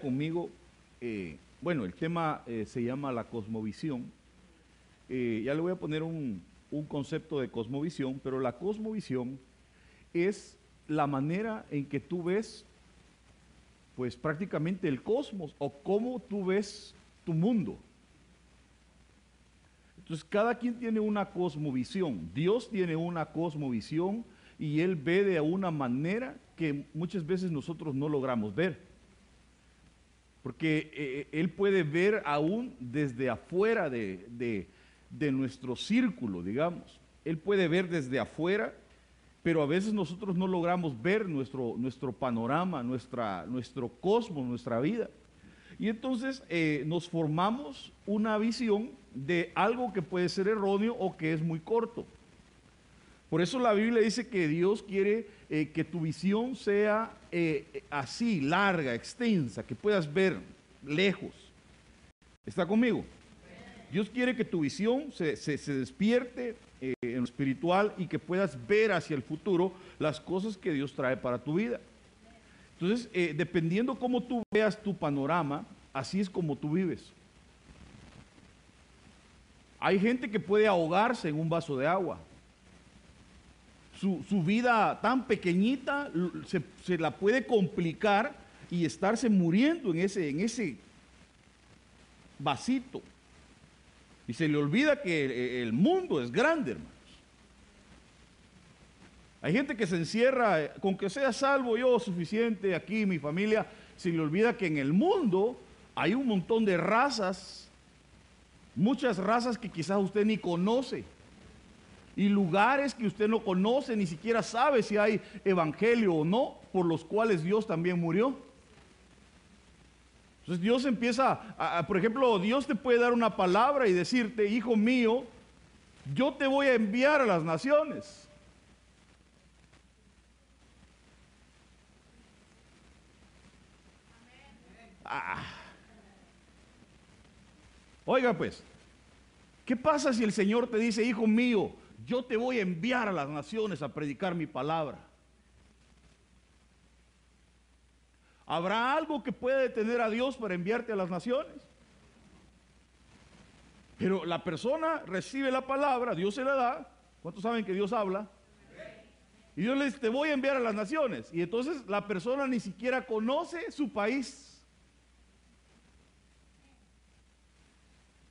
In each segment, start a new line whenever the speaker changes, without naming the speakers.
conmigo, eh, bueno, el tema eh, se llama la cosmovisión. Eh, ya le voy a poner un, un concepto de cosmovisión, pero la cosmovisión es la manera en que tú ves, pues prácticamente el cosmos o cómo tú ves tu mundo. Entonces, cada quien tiene una cosmovisión. Dios tiene una cosmovisión y Él ve de una manera que muchas veces nosotros no logramos ver. Porque eh, Él puede ver aún desde afuera de, de nuestro círculo, digamos. Él puede ver desde afuera, pero a veces nosotros no logramos ver nuestro, nuestro panorama, nuestra, nuestro cosmos, nuestra vida. Y entonces eh, nos formamos una visión de algo que puede ser erróneo o que es muy corto. Por eso la Biblia dice que Dios quiere eh, que tu visión sea eh, así, larga, extensa, que puedas ver lejos. ¿Está conmigo? Dios quiere que tu visión se, despierte en lo espiritual y que puedas ver hacia el futuro las cosas que Dios trae para tu vida. Entonces, eh, dependiendo cómo tú veas tu panorama, así es como tú vives. Hay gente que puede ahogarse en un vaso de agua. Su, vida tan pequeñita se, la puede complicar y estarse muriendo en ese, en ese vasito. Y se le olvida que el mundo es grande, hermano. Hay gente que se encierra, eh, con que sea salvo yo suficiente aquí, mi familia, se le olvida que en el mundo hay un montón de razas, muchas razas que quizás usted ni conoce, y lugares que usted no conoce, ni siquiera sabe si hay evangelio o no, por los cuales Dios también murió. Entonces Dios empieza, a, por ejemplo, Dios te puede dar una palabra y decirte, hijo mío, yo te voy a enviar a las naciones. Ah. Oiga pues, ¿qué pasa si el Señor te dice, hijo mío, yo te voy a enviar a las naciones a predicar mi palabra? ¿Habrá algo que pueda detener a Dios para enviarte a las naciones? Pero la persona recibe la palabra, Dios se la da. ¿Cuántos saben que Dios habla? Y Dios le dice, te voy a enviar a las naciones. Y entonces la persona ni siquiera conoce su país.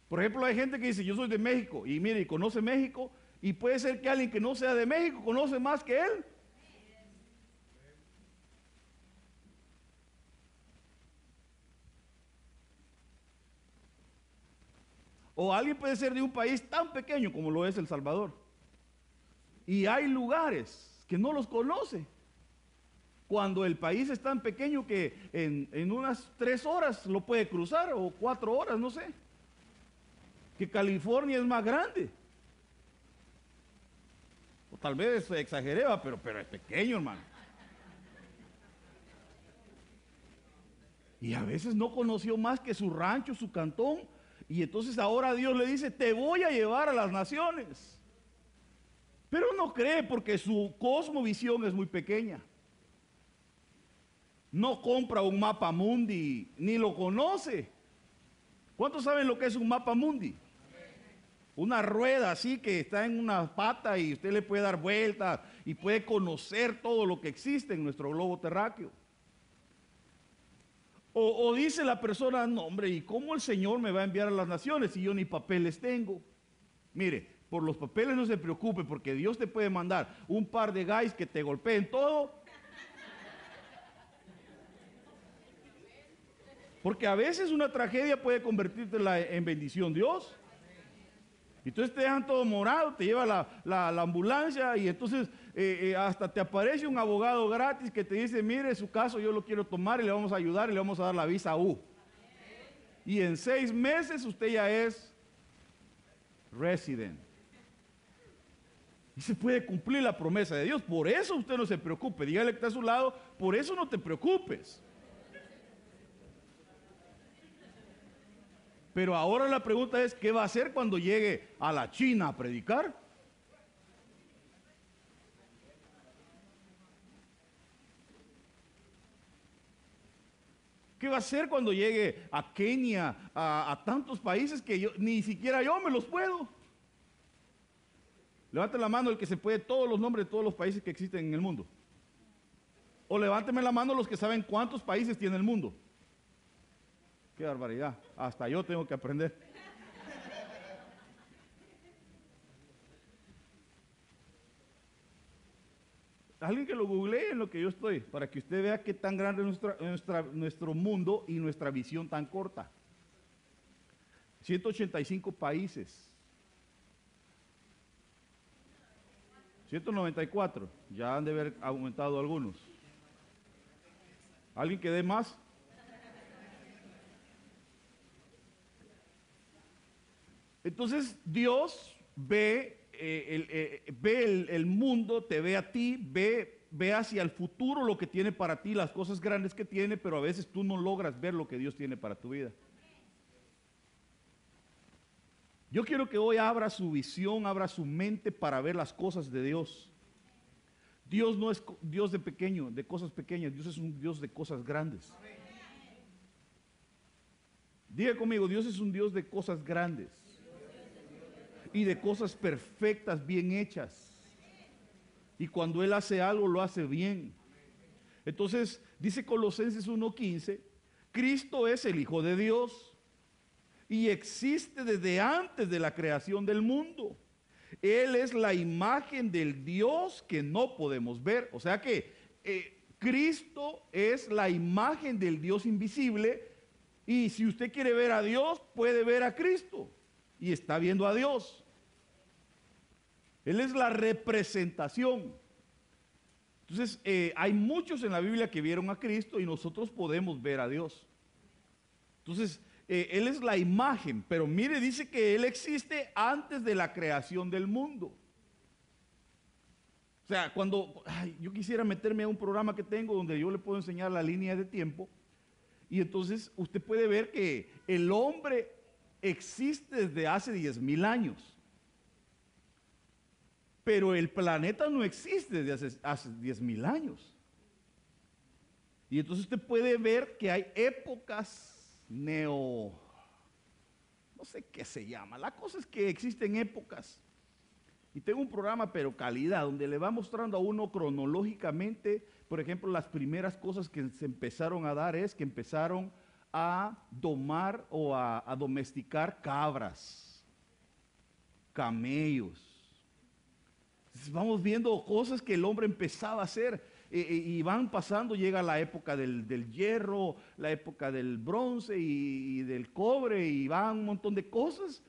Por ejemplo, hay gente que dice, yo soy de México, y mire, y conoce México, y puede ser que alguien que no sea de México conoce más que él. O alguien puede ser de un país tan pequeño como lo es El Salvador. Y hay lugares que no los conoce. Cuando el país es tan pequeño que en, en unas tres horas lo puede cruzar o cuatro horas, no sé que California es más grande. Tal vez se exageraba, pero, pero es pequeño, hermano. Y a veces no conoció más que su rancho, su cantón. Y entonces ahora Dios le dice, te voy a llevar a las naciones. Pero no cree porque su cosmovisión es muy pequeña. No compra un mapa mundi, ni lo conoce. ¿Cuántos saben lo que es un mapa mundi? Una rueda así que está en una pata y usted le puede dar vueltas y puede conocer todo lo que existe en nuestro globo terráqueo. O, dice la persona, no hombre, ¿y cómo el Señor me va a enviar a las naciones si yo ni papeles tengo? Mire, por los papeles no se preocupe porque Dios te puede mandar un par de guys que te golpeen todo. Porque a veces una tragedia puede convertirte en bendición Dios. Y entonces te dejan todo morado, te lleva la, ambulancia y entonces eh, eh, hasta te aparece un abogado gratis que te dice, mire, su caso yo lo quiero tomar y le vamos a ayudar y le vamos a dar la visa U. Y en seis meses usted ya es resident. Y se puede cumplir la promesa de Dios. Por eso usted no se preocupe. Dígale que está a su lado, por eso no te preocupes. Pero ahora la pregunta es, ¿qué va a hacer cuando llegue a la China a predicar? va a hacer cuando llegue a Kenia, a, a tantos países que yo, ni siquiera yo me los puedo? Levante la mano el que se puede todos los nombres de todos los países que existen en el mundo. O levánteme la mano los que saben cuántos países tiene el mundo. Qué barbaridad. Hasta yo tengo que aprender. Alguien que lo googlee en lo que yo estoy, para que usted vea qué tan grande es nuestro mundo y nuestra visión tan corta. 185 países. 194. Ya han de haber aumentado algunos. ¿Alguien que dé más? Entonces Dios ve, eh, el, eh, ve el, mundo, te ve a ti, ve, ve hacia el futuro lo que tiene para ti, las cosas grandes que tiene, pero a veces tú no logras ver lo que Dios tiene para tu vida. Yo quiero que hoy abra su visión, abra su mente para ver las cosas de Dios. Dios no es Dios de pequeño, de cosas pequeñas, Dios es un Dios de cosas grandes. Diga conmigo, Dios es un Dios de cosas grandes y de cosas perfectas, bien hechas. Y cuando Él hace algo, lo hace bien. Entonces, dice Colosenses 1.15, Cristo es el Hijo de Dios y existe desde antes de la creación del mundo. Él es la imagen del Dios que no podemos ver. O sea que eh, Cristo es la imagen del Dios invisible y si usted quiere ver a Dios, puede ver a Cristo y está viendo a Dios. Él es la representación. Entonces, eh, hay muchos en la Biblia que vieron a Cristo y nosotros podemos ver a Dios. Entonces, eh, Él es la imagen, pero mire, dice que Él existe antes de la creación del mundo. O sea, cuando yo quisiera meterme a un programa que tengo donde yo le puedo enseñar la línea de tiempo, y entonces usted puede ver que el hombre existe desde hace 10 mil años. Pero el planeta no existe desde hace, 10 mil años. Y entonces usted puede ver que hay épocas neo, no sé qué se llama. La cosa es que existen épocas. Y tengo un programa, pero calidad, donde le va mostrando a uno cronológicamente, por ejemplo, las primeras cosas que se empezaron a dar es que empezaron a domar o a, domesticar cabras, camellos. Vamos viendo cosas que el hombre empezaba a hacer eh, eh, y van pasando, llega la época del, hierro, la época del bronce y, del cobre y van un montón de cosas.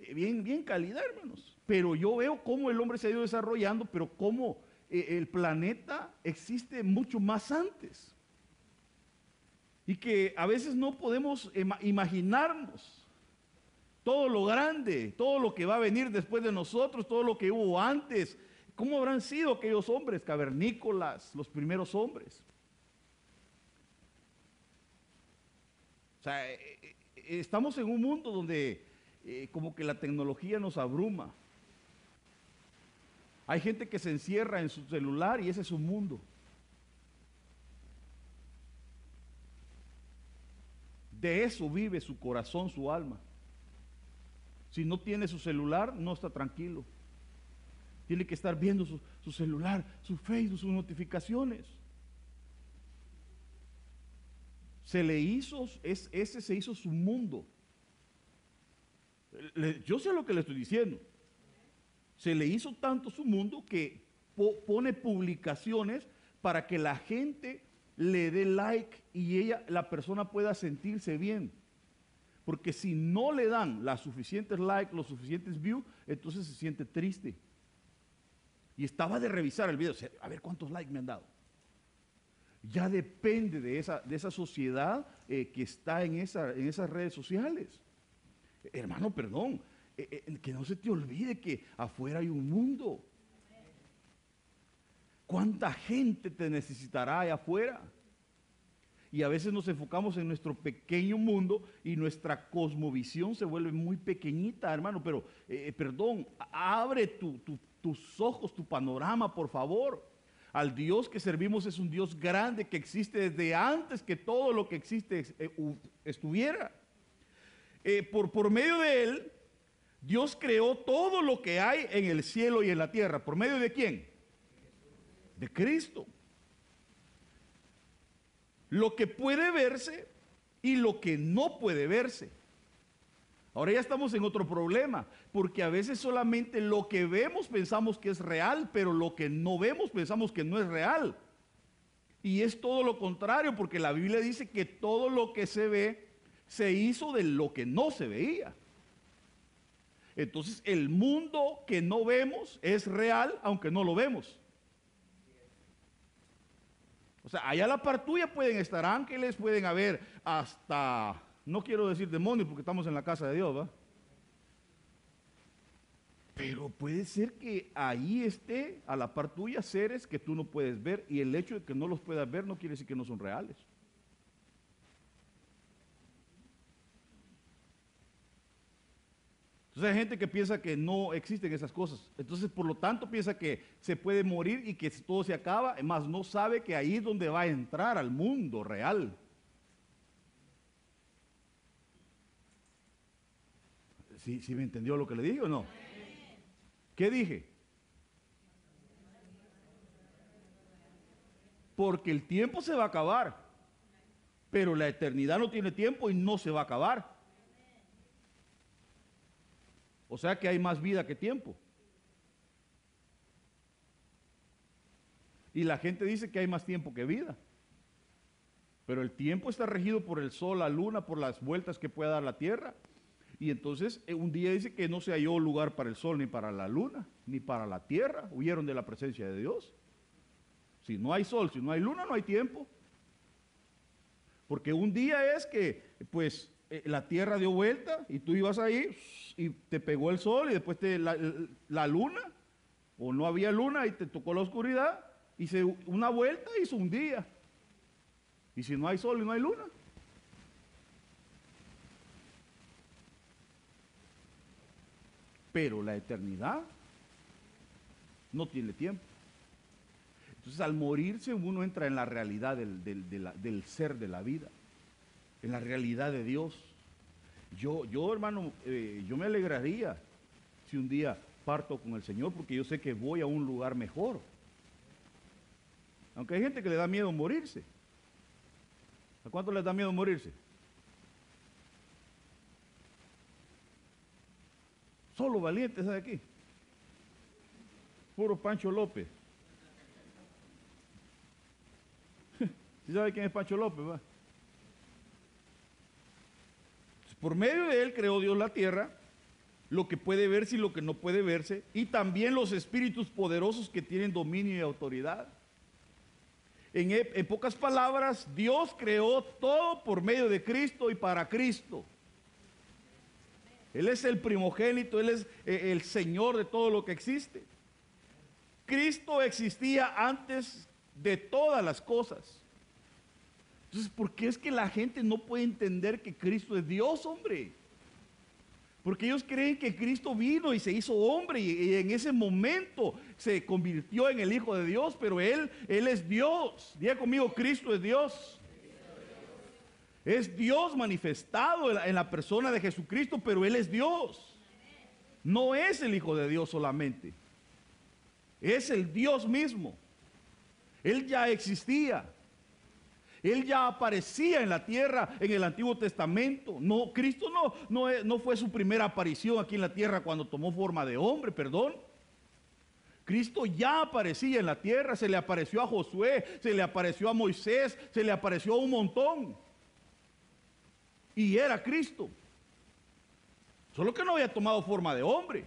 Eh, bien, bien calidad, hermanos. Pero yo veo cómo el hombre se ha ido desarrollando, pero cómo el planeta existe mucho más antes y que a veces no podemos imaginarnos todo lo grande, todo lo que va a venir después de nosotros, todo lo que hubo antes. ¿Cómo habrán sido aquellos hombres cavernícolas, los primeros hombres? O sea, eh, eh, estamos en un mundo donde eh, como que la tecnología nos abruma. Hay gente que se encierra en su celular y ese es su mundo. De eso vive su corazón, su alma. Si no tiene su celular, no está tranquilo. Tiene que estar viendo su, celular, su Facebook, sus notificaciones. Se le hizo, es, ese se hizo su mundo. yo sé lo que le estoy diciendo. Se le hizo tanto su mundo que pone publicaciones para que la gente le dé like y ella, la persona pueda sentirse bien. Porque si no le dan las suficientes likes, los suficientes views, entonces se siente triste. Y estaba de revisar el video, a ver cuántos likes me han dado. Ya depende de esa, de esa sociedad eh, que está en, esa, en esas redes sociales. Hermano, perdón, eh, eh, que no se te olvide que afuera hay un mundo. ¿Cuánta gente te necesitará allá afuera? Y a veces nos enfocamos en nuestro pequeño mundo y nuestra cosmovisión se vuelve muy pequeñita, hermano. Pero, eh, perdón, abre tus ojos, tu panorama, por favor. al Dios que servimos es un Dios grande que existe desde antes que todo lo que existe eh, estuviera. Eh, por, por medio de Él, Dios creó todo lo que hay en el cielo y en la tierra. ¿Por medio de quién? De Cristo. Lo que puede verse y lo que no puede verse. Ahora ya estamos en otro problema, porque a veces solamente lo que vemos pensamos que es real, pero lo que no vemos pensamos que no es real. Y es todo lo contrario, porque la Biblia dice que todo lo que se ve se hizo de lo que no se veía. Entonces el mundo que no vemos es real, aunque no lo vemos. O sea, allá a la par tuya pueden estar ángeles, pueden haber hasta no quiero decir demonios porque estamos en la casa de Dios, ¿va? Pero puede ser que ahí esté a la par tuya seres que tú no puedes ver y el hecho de que no los puedas ver no quiere decir que no son reales. Entonces hay gente que piensa que no existen esas cosas. Entonces, por lo tanto, piensa que se puede morir y que todo se acaba, más no sabe que ahí es donde va a entrar al mundo real. ¿Sí, me entendió lo que le dije o no? ¿Qué dije? Porque el tiempo se va a acabar, pero la eternidad no tiene tiempo y no se va a acabar. O sea que hay más vida que tiempo. Y la gente dice que hay más tiempo que vida. Pero el tiempo está regido por el sol, la luna, por las vueltas que pueda dar la tierra. Y entonces eh, un día dice que no se halló lugar para el sol, ni para la luna, ni para la tierra. Huyeron de la presencia de Dios. Si no hay sol, si no hay luna, no hay tiempo. Porque un día es que, pues, eh, la tierra dio vuelta y tú ibas ahí y te pegó el sol y después te, la, la, luna, o no había luna y te tocó la oscuridad, hice una vuelta y hizo un día. Y si no hay sol y no hay luna, pero la eternidad no tiene tiempo. Entonces al morirse uno entra en la realidad del, ser de la vida, en la realidad de Dios. Yo, yo hermano, eh, yo me alegraría si un día parto con el Señor porque yo sé que voy a un lugar mejor. Aunque hay gente que le da miedo morirse. ¿A cuánto les da miedo morirse? Solo valientes de aquí. Puro Pancho López. ¿Sí sabe quién es Pancho López? Por medio de él creó Dios la tierra, lo que puede verse y lo que no puede verse, y también los espíritus poderosos que tienen dominio y autoridad. En, en pocas palabras, Dios creó todo por medio de Cristo y para Cristo. Él es el primogénito, Él es eh, el Señor de todo lo que existe. Cristo existía antes de todas las cosas. Entonces, ¿por qué es que la gente no puede entender que Cristo es Dios, hombre? Porque ellos creen que Cristo vino y se hizo hombre y, en ese momento se convirtió en el Hijo de Dios, pero Él, Él es Dios. Diga conmigo, Cristo es Dios. Es Dios manifestado en la, persona de Jesucristo, pero Él es Dios. No es el Hijo de Dios solamente. Es el Dios mismo. Él ya existía. Él ya aparecía en la tierra en el Antiguo Testamento. No, Cristo no, no, no, fue su primera aparición aquí en la tierra cuando tomó forma de hombre, perdón. Cristo ya aparecía en la tierra, se le apareció a Josué, se le apareció a Moisés, se le apareció a un montón y era Cristo. Solo que no había tomado forma de hombre.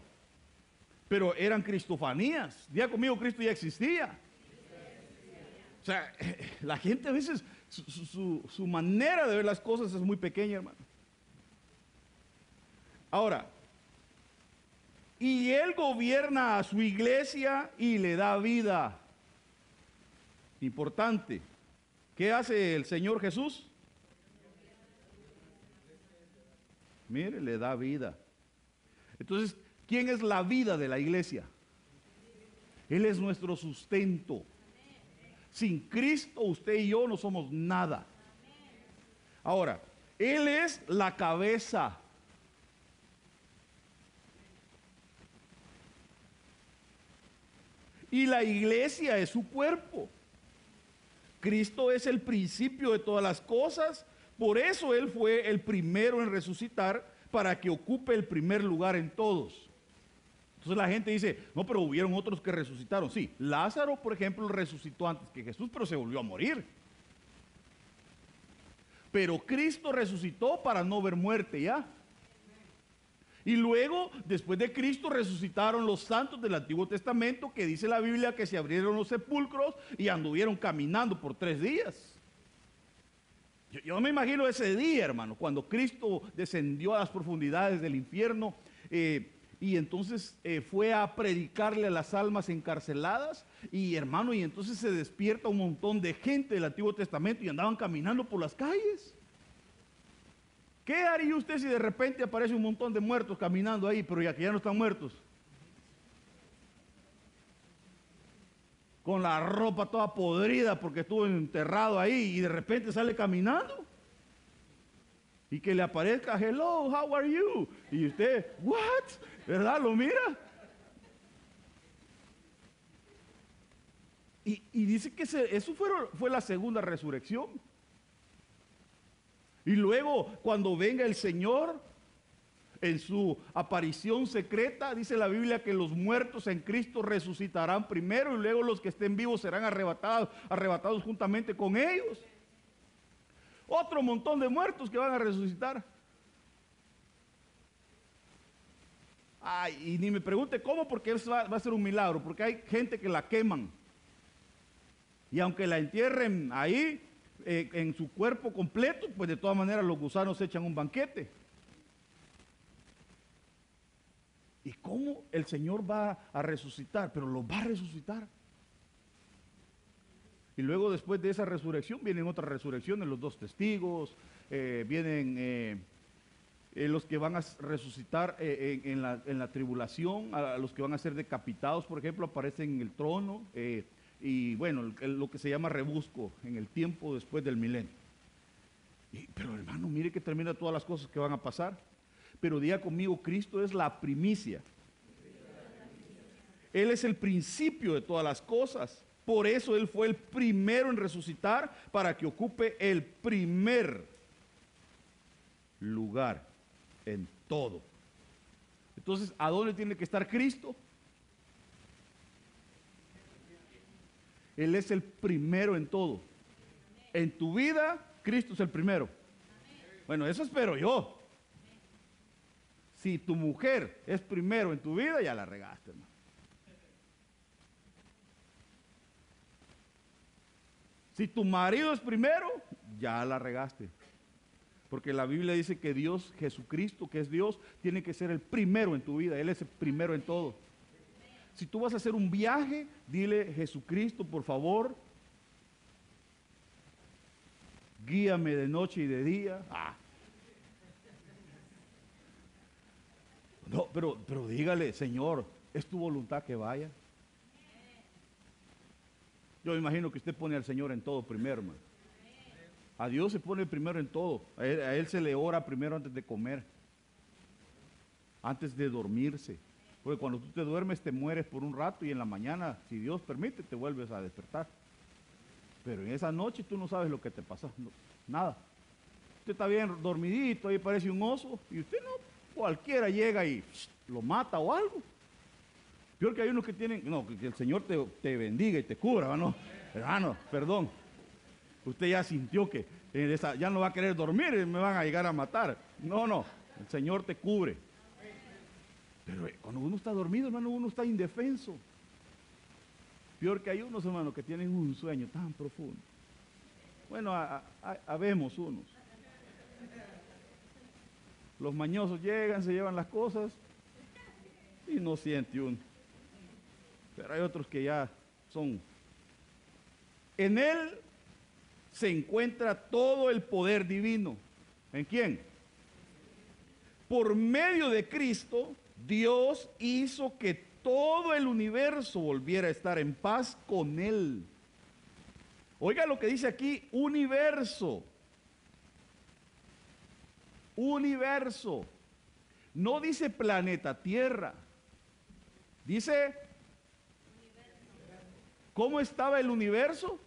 Pero eran cristofanías. Día conmigo, Cristo ya existía. O sea, la gente a veces, su, manera de ver las cosas es muy pequeña, hermano. Ahora, y Él gobierna a su iglesia y le da vida. Importante. ¿Qué hace el Señor Jesús? Mire, le da vida. Entonces, ¿quién es la vida de la iglesia? Él es nuestro sustento. Sin Cristo usted y yo no somos nada. Ahora, Él es la cabeza. Y la iglesia es su cuerpo. Cristo es el principio de todas las cosas. Por eso Él fue el primero en resucitar para que ocupe el primer lugar en todos. Entonces la gente dice, no, pero hubieron otros que resucitaron. Sí, Lázaro, por ejemplo, resucitó antes que Jesús, pero se volvió a morir. Pero Cristo resucitó para no ver muerte ya. Y luego, después de Cristo, resucitaron los santos del Antiguo Testamento, que dice la Biblia que se abrieron los sepulcros y anduvieron caminando por tres días. Yo, me imagino ese día, hermano, cuando Cristo descendió a las profundidades del infierno eh, y entonces eh, fue a predicarle a las almas encarceladas y hermano, y entonces se despierta un montón de gente del Antiguo Testamento y andaban caminando por las calles. ¿Qué haría usted si de repente aparece un montón de muertos caminando ahí, pero ya que ya no están muertos? Con la ropa toda podrida porque estuvo enterrado ahí y de repente sale caminando. Y que le aparezca, hello, how are you? Y usted, what? ¿Verdad? ¿Lo mira? Y, dice que eso fue, la segunda resurrección. Y luego, cuando venga el Señor, en su aparición secreta, dice la Biblia que los muertos en Cristo resucitarán primero y luego los que estén vivos serán arrebatados juntamente con ellos. Otro montón de muertos que van a resucitar. Y ni me pregunte cómo, porque eso va, a ser un milagro, porque hay gente que la queman. Y aunque la entierren ahí, eh, en su cuerpo completo, pues de todas maneras los gusanos echan un banquete. ¿Y cómo el Señor va a resucitar? Pero lo va a resucitar. Y luego después de esa resurrección vienen otras resurrecciones, los dos testigos, eh, vienen eh, los que van a resucitar en, la, en, la, tribulación, a los que van a ser decapitados, por ejemplo, aparecen en el trono y bueno, lo que se llama rebusco en el tiempo después del milenio. pero hermano, mire que termina todas las cosas que van a pasar. Pero diga conmigo, Cristo es la primicia. Él es el principio de todas las cosas. Por eso Él fue el primero en resucitar para que ocupe el primer lugar en todo. Entonces, ¿a dónde tiene que estar Cristo? Él es el primero en todo. En tu vida, Cristo es el primero. Bueno, eso espero yo. Si tu mujer es primero en tu vida, ya la regaste, hermano. Si tu marido es primero, ya la regaste. Porque la Biblia dice que Dios, Jesucristo, que es Dios, tiene que ser el primero en tu vida. Él es el primero en todo. Si tú vas a hacer un viaje, dile, Jesucristo, por favor, guíame de noche y de día. Ah. No, pero, pero dígale, Señor, es tu voluntad que vaya. Yo imagino que usted pone al Señor en todo primero, hermano. A Dios se pone primero en todo. a él se le ora primero antes de comer, antes de dormirse. Porque cuando tú te duermes te mueres por un rato y en la mañana, si Dios permite, te vuelves a despertar. Pero en esa noche tú no sabes lo que te pasa, nada. Usted está bien dormidito, ahí parece un oso, y usted no, cualquiera llega y lo mata o algo. Peor que hay unos que tienen, no, que el Señor te, bendiga y te cubra, ¿no? Hermano, perdón. Usted ya sintió que ya no va a querer dormir me van a llegar a matar. No, no, el Señor te cubre. Pero eh, cuando uno está dormido, hermano, uno está indefenso. Peor que hay unos, hermanos, que tienen un sueño tan profundo. Bueno, habemos unos. Los mañosos llegan, se llevan las cosas y no siente uno. Pero hay otros que ya son. En él se encuentra todo el poder divino. ¿En quién? Por medio de Cristo, Dios hizo que todo el universo volviera a estar en paz con Él. Oiga lo que dice aquí, universo. Universo. No dice planeta Tierra. Dice, ¿cómo estaba el universo?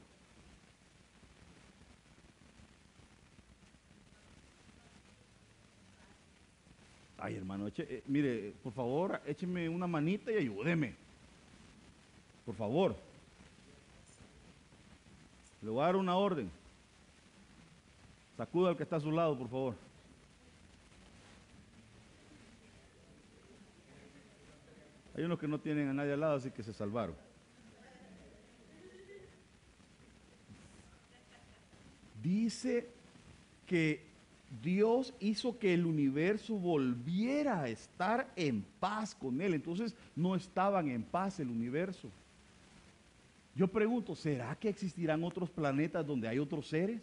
Ay, hermano, eh, mire, por favor, écheme una manita y ayúdeme. Por favor. Le voy a dar una orden. Sacuda al que está a su lado, por favor. Hay unos que no tienen a nadie al lado, así que se salvaron. Dice que Dios hizo que el universo volviera a estar en paz con Él. Entonces no estaban en paz el universo. Yo pregunto, ¿será que existirán otros planetas donde hay otros seres?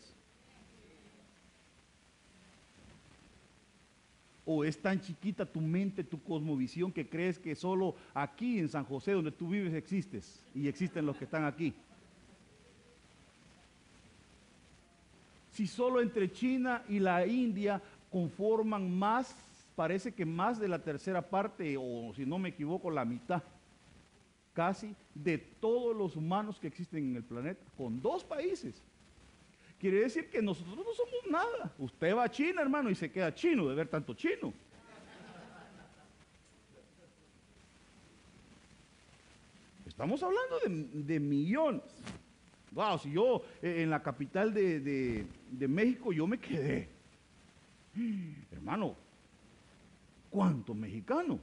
¿O es tan chiquita tu mente, tu cosmovisión, que crees que solo aquí en San José, donde tú vives, existes y existen los que están aquí? Si solo entre China y la India conforman más, parece que más de la tercera parte, o si no me equivoco, la mitad casi de todos los humanos que existen en el planeta, con dos países. Quiere decir que nosotros no somos nada. Usted va a China, hermano, y se queda chino de ver tanto chino. Estamos hablando de, millones. Wow, si yo eh, en la capital de, de México yo me quedé. Hermano, ¿cuántos mexicanos?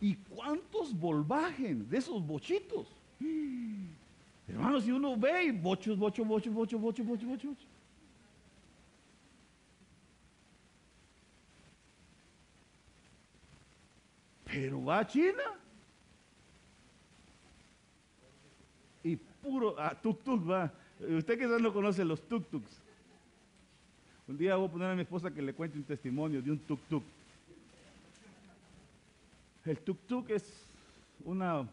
¿Y cuántos volvagen de esos bochitos? Hermanos, si uno ve bochos, bochos, bochos, bochos, bochos, bochos, bochos. Pero va a China y puro, ah, tuk tuk va. Usted quizás no conoce los tuk tuks. Un día voy a poner a mi esposa que le cuente un testimonio de un tuk tuk. El tuk-tuk es una,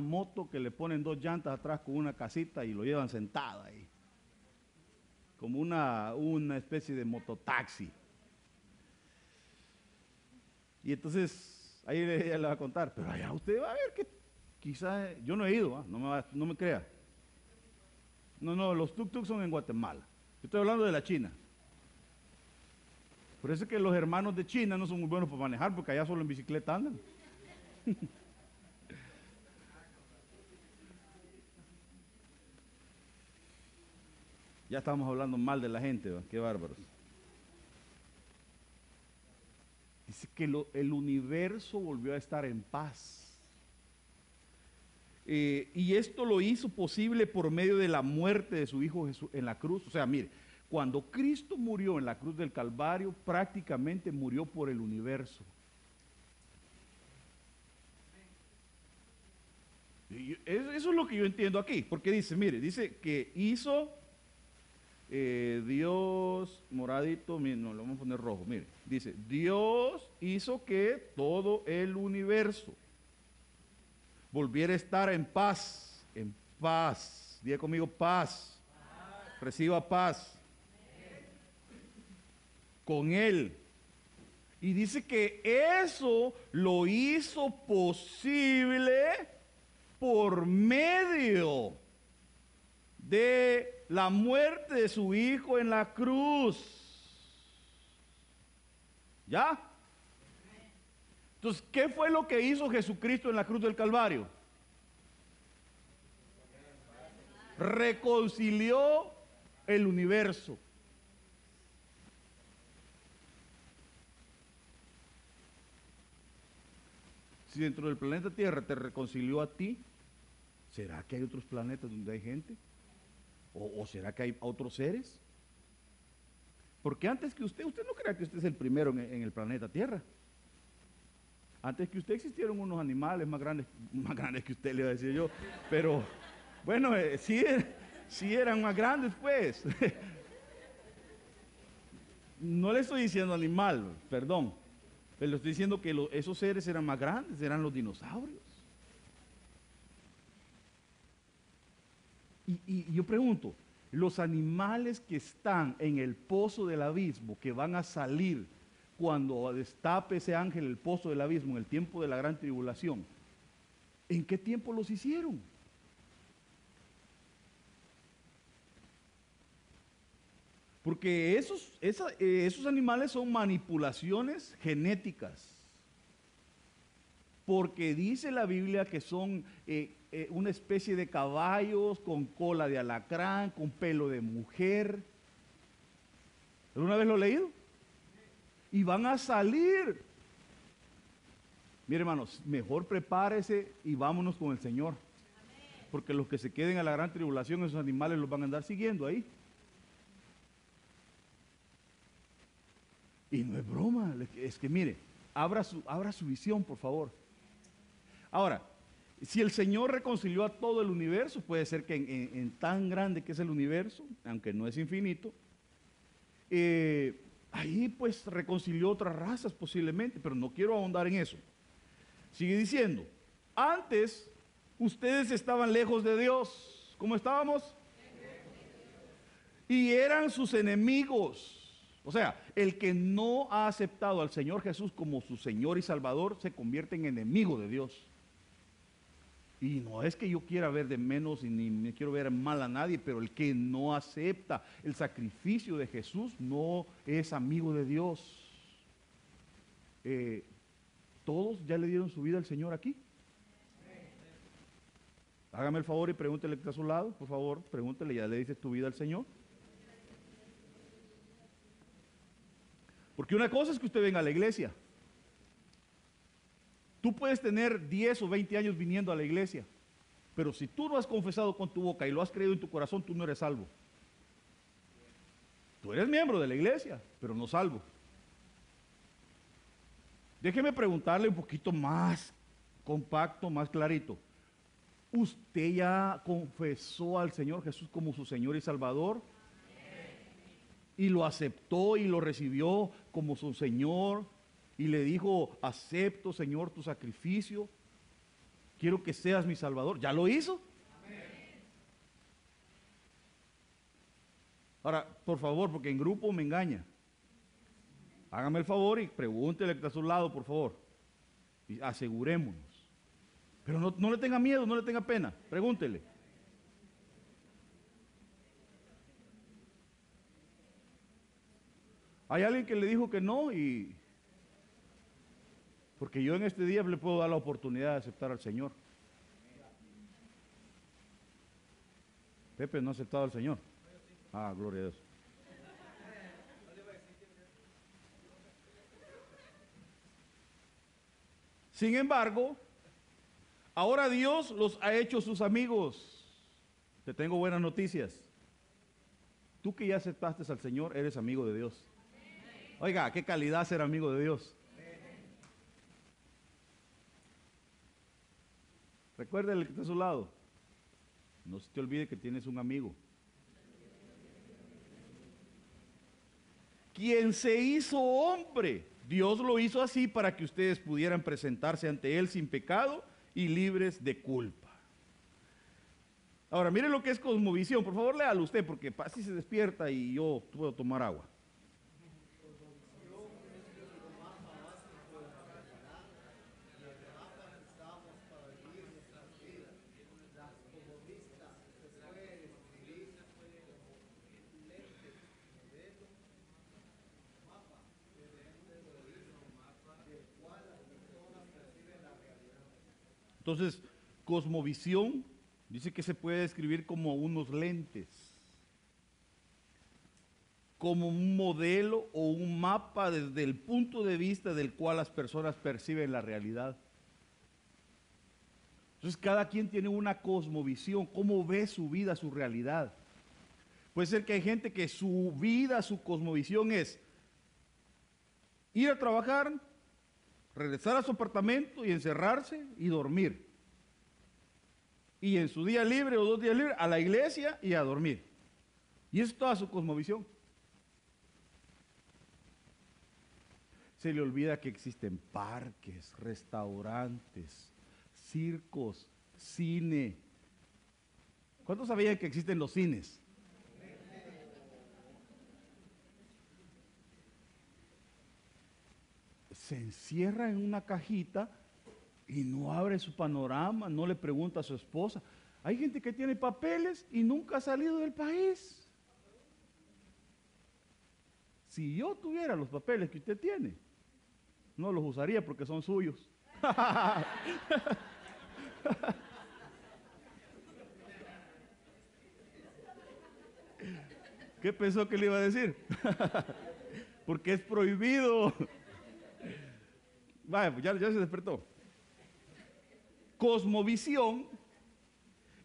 moto que le ponen dos llantas atrás con una casita y lo llevan sentado ahí. Como una, una especie de mototaxi. Y entonces, ahí ella le va a contar, pero allá usted va a ver que quizás, yo no he ido, ¿ah? no, me no me crea. No, no, los tuk-tuk son en Guatemala. Yo estoy hablando de la China. Por eso es que los hermanos de China no son muy buenos para manejar, porque allá solo en bicicleta andan. ya estamos hablando mal de la gente, qué bárbaros. Que el universo volvió a estar en paz. Eh, y esto lo hizo posible por medio de la muerte de su Hijo Jesús en la cruz. O sea, mire, cuando Cristo murió en la cruz del Calvario, prácticamente murió por el universo. Eso es lo que yo entiendo aquí, porque dice, mire, dice que hizo eh, Dios, moradito, no, lo vamos a poner rojo, mire, dice, Dios hizo que todo el universo volviera a estar en paz, en paz, diga conmigo paz, reciba paz con Él. Y dice que eso lo hizo posible por medio de la muerte de su hijo en la cruz. ¿Ya? Entonces, ¿qué fue lo que hizo Jesucristo en la cruz del Calvario? Reconcilió el universo. Si dentro del planeta Tierra te reconcilió a ti, ¿será que hay otros planetas donde hay gente? ¿O, será que hay otros seres? Porque antes que usted, usted no crea que usted es el primero en, el planeta Tierra. Antes que usted existieron unos animales más grandes, más grandes que usted, le iba a decir yo. Pero bueno, eh, sí, sí eran más grandes, pues. no le estoy diciendo animal, perdón. Pero le estoy diciendo que esos seres eran más grandes, eran los dinosaurios. Y, yo pregunto, los animales que están en el pozo del abismo, que van a salir cuando destape ese ángel el pozo del abismo en el tiempo de la gran tribulación, ¿en qué tiempo los hicieron? Porque esos, eh, esos animales son manipulaciones genéticas. Porque dice la Biblia que son eh, eh, una especie de caballos con cola de alacrán, con pelo de mujer. ¿Alguna vez lo he leído? Y van a salir. Mire hermanos, mejor prepárese y vámonos con el Señor. Porque los que se queden a la gran tribulación, esos animales los van a andar siguiendo ahí. Y no es broma, es que mire, abra su, abra su visión, por favor. Ahora, si el Señor reconcilió a todo el universo, puede ser que en, tan grande que es el universo, aunque no es infinito, eh, ahí pues reconcilió otras razas posiblemente, pero no quiero ahondar en eso. Sigue diciendo, antes ustedes estaban lejos de Dios. ¿Cómo estábamos? Y eran sus enemigos. O sea, el que no ha aceptado al Señor Jesús como su Señor y Salvador se convierte en enemigo de Dios. Y no es que yo quiera ver de menos y ni me quiero ver mal a nadie, pero el que no acepta el sacrificio de Jesús no es amigo de Dios. Eh, ¿Todos ya le dieron su vida al Señor aquí? Hágame el favor y pregúntele que está a su lado, por favor, pregúntele, ¿ya le dices tu vida al Señor? Porque una cosa es que usted venga a la iglesia. Tú puedes tener 10 o 20 años viniendo a la iglesia, pero si tú no has confesado con tu boca y lo has creído en tu corazón, tú no eres salvo. Tú eres miembro de la iglesia, pero no salvo. Déjeme preguntarle un poquito más compacto, más clarito. ¿Usted ya confesó al Señor Jesús como su Señor y Salvador? y lo aceptó y lo recibió como su Señor y le dijo, acepto Señor tu sacrificio, quiero que seas mi Salvador. ¿Ya lo hizo? Ahora, por favor, porque en grupo me engaña. Hágame el favor y pregúntele que está a su lado, por favor. Y asegurémonos. Pero no, no le tenga miedo, no le tenga pena. Pregúntele. Hay alguien que le dijo que no y... Porque yo en este día le puedo dar la oportunidad de aceptar al Señor. Pepe no ha aceptado al Señor. Ah, gloria a Dios. Sin embargo, ahora Dios los ha hecho sus amigos. Te tengo buenas noticias. Tú que ya aceptaste al Señor, eres amigo de Dios. Oiga, qué calidad ser amigo de Dios. Recuérdale que está a su lado. No se te olvide que tienes un amigo. Quien se hizo hombre, Dios lo hizo así para que ustedes pudieran presentarse ante Él sin pecado y libres de culpa. Ahora, mire lo que es cosmovisión. Por favor, léalo usted, porque así se despierta y yo puedo tomar agua. Entonces, cosmovisión dice que se puede describir como unos lentes, como un modelo o un mapa desde el punto de vista del cual las personas perciben la realidad. Entonces, cada quien tiene una cosmovisión, cómo ve su vida, su realidad. Puede ser que hay gente que su vida, su cosmovisión es ir a trabajar, regresar a su apartamento y encerrarse y dormir. Y en su día libre o dos días libres a la iglesia y a dormir. Y es toda su cosmovisión. Se le olvida que existen parques, restaurantes, circos, cine, ¿Cuántos sabían que existen los cines? Se encierra en una cajita y no abre su panorama, no le pregunta a su esposa. Hay gente que tiene papeles y nunca ha salido del país. Si yo tuviera los papeles que usted tiene, no los usaría porque son suyos. ¿Qué pensó que le iba a decir? porque es prohibido. Vaya, pues ya, se despertó. Cosmovisión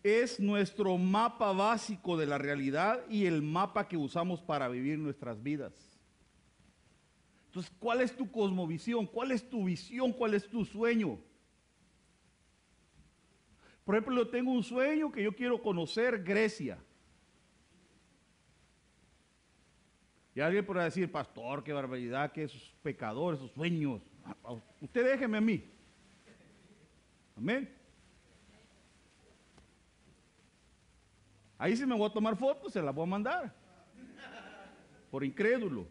es nuestro mapa básico de la realidad y el mapa que usamos para vivir nuestras vidas. Entonces, ¿cuál es tu cosmovisión? ¿Cuál es tu visión? ¿Cuál es tu sueño? Por ejemplo, yo tengo un sueño que yo quiero conocer Grecia. Y alguien podrá decir, pastor, qué barbaridad, que esos pecadores, esos sueños. Usted déjeme a mí. Amén. Ahí si me voy a tomar fotos, se las voy a mandar. Por incrédulo.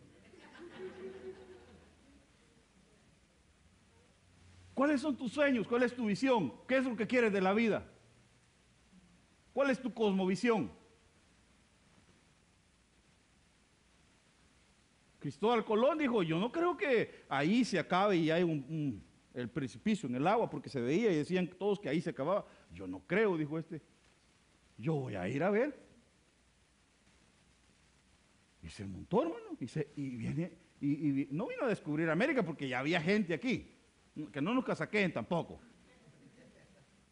¿Cuáles son tus sueños? ¿Cuál es tu visión? ¿Qué es lo que quieres de la vida? ¿Cuál es tu cosmovisión? Cristóbal Colón dijo, yo no creo que ahí se acabe y hay un, el precipicio en el agua, porque se veía y decían todos que ahí se acababa. Yo no creo, dijo este. Yo voy a ir a ver. Y se montó, hermano, y, y viene, y, no vino a descubrir América porque ya había gente aquí, que no nos casaquen tampoco.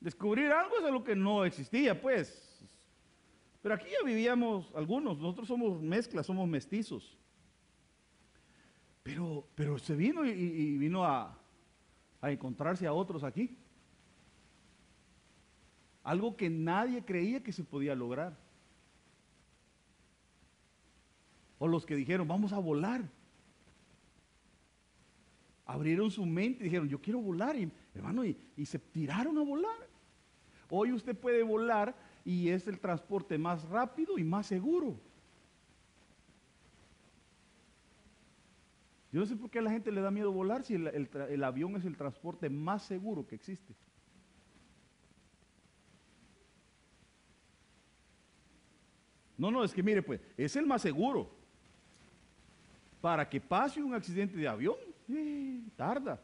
Descubrir algo es algo que no existía, pues. Pero aquí ya vivíamos algunos, nosotros somos mezclas, somos mestizos. Pero, pero se vino y, vino a, encontrarse a otros aquí. Algo que nadie creía que se podía lograr. O los que dijeron, vamos a volar. Abrieron su mente y dijeron, yo quiero volar. Y, hermano, y se tiraron a volar. Hoy usted puede volar y es el transporte más rápido y más seguro. Yo no sé por qué a la gente le da miedo volar si el, avión es el transporte más seguro que existe. No, no, es que mire, pues, es el más seguro. Para que pase un accidente de avión, eh, tarda.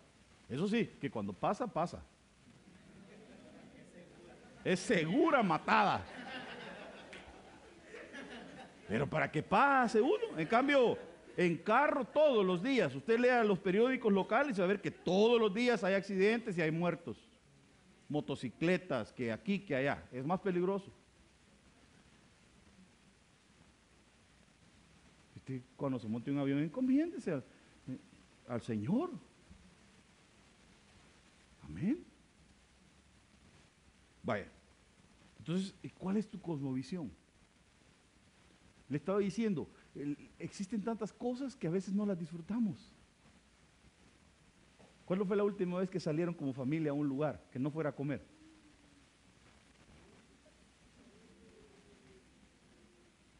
Eso sí, que cuando pasa, pasa. Es segura matada. Pero para que pase uno, en cambio, en carro todos los días. Usted lea los periódicos locales y va a ver que todos los días hay accidentes y hay muertos. Motocicletas, que aquí, que allá. Es más peligroso. cuando se monte un avión, encomiéndese al, al Señor. Amén. Vaya. Entonces, ¿cuál es tu cosmovisión? Le estaba diciendo, existen tantas cosas que a veces no las disfrutamos. ¿Cuándo fue la última vez que salieron como familia a un lugar que no fuera a comer?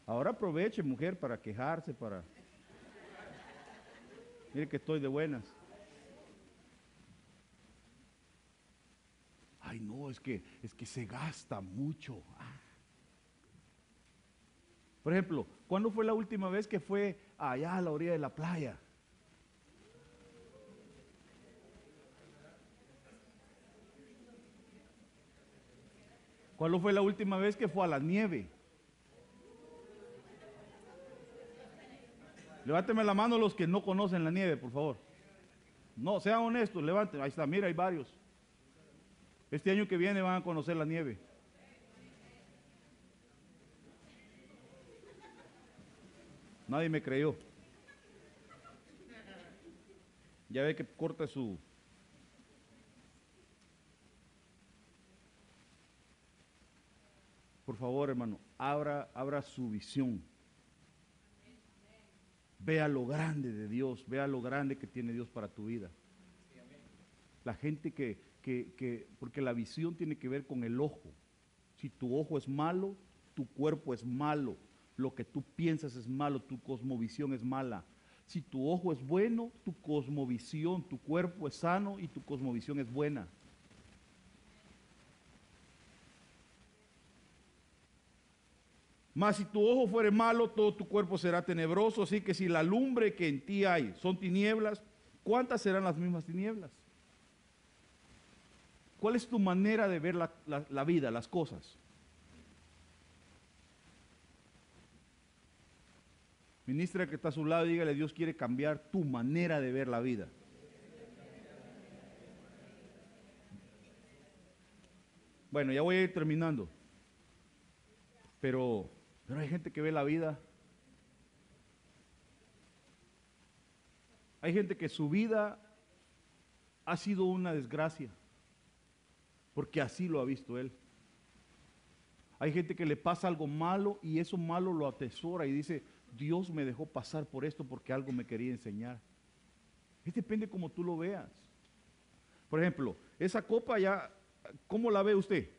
Ahora aproveche, mujer, para quejarse, para... Mire que estoy de buenas. Ay, no, es que es que se gasta mucho. Ah. Por ejemplo, ¿cuándo fue la última vez que fue allá a la orilla de la playa? ¿Cuándo fue la última vez que fue a la nieve? Levánteme la mano los que no conocen la nieve, por favor. No, sean honestos, levanten. Ahí está, mira, hay varios. Este año que viene van a conocer la nieve. Nadie me creyó. Ya ve que corta su... Por favor, hermano, abra, abra su visión. Vea lo grande de Dios, vea lo grande que tiene Dios para tu vida. La gente que, que, que, porque la visión tiene que ver con el ojo. Si tu ojo es malo, tu cuerpo es malo, lo que tú piensas es malo, tu cosmovisión es mala. Si tu ojo es bueno, tu cosmovisión, tu cuerpo es sano y tu cosmovisión es buena. Mas si tu ojo fuere malo, todo tu cuerpo será tenebroso. Así que si la lumbre que en ti hay son tinieblas, ¿cuántas serán las mismas tinieblas? ¿Cuál es tu manera de ver la, vida, las cosas? Ministra que está a su lado, dígale, Dios quiere cambiar tu manera de ver la vida. Bueno, ya voy a ir terminando. Pero pero hay gente que ve la vida. Hay gente que su vida ha sido una desgracia, porque así lo ha visto él. Hay gente que le pasa algo malo y eso malo lo atesora y dice, Dios me dejó pasar por esto porque algo me quería enseñar. Es depende como tú lo veas. Por ejemplo, esa copa ya, ¿cómo la ve usted?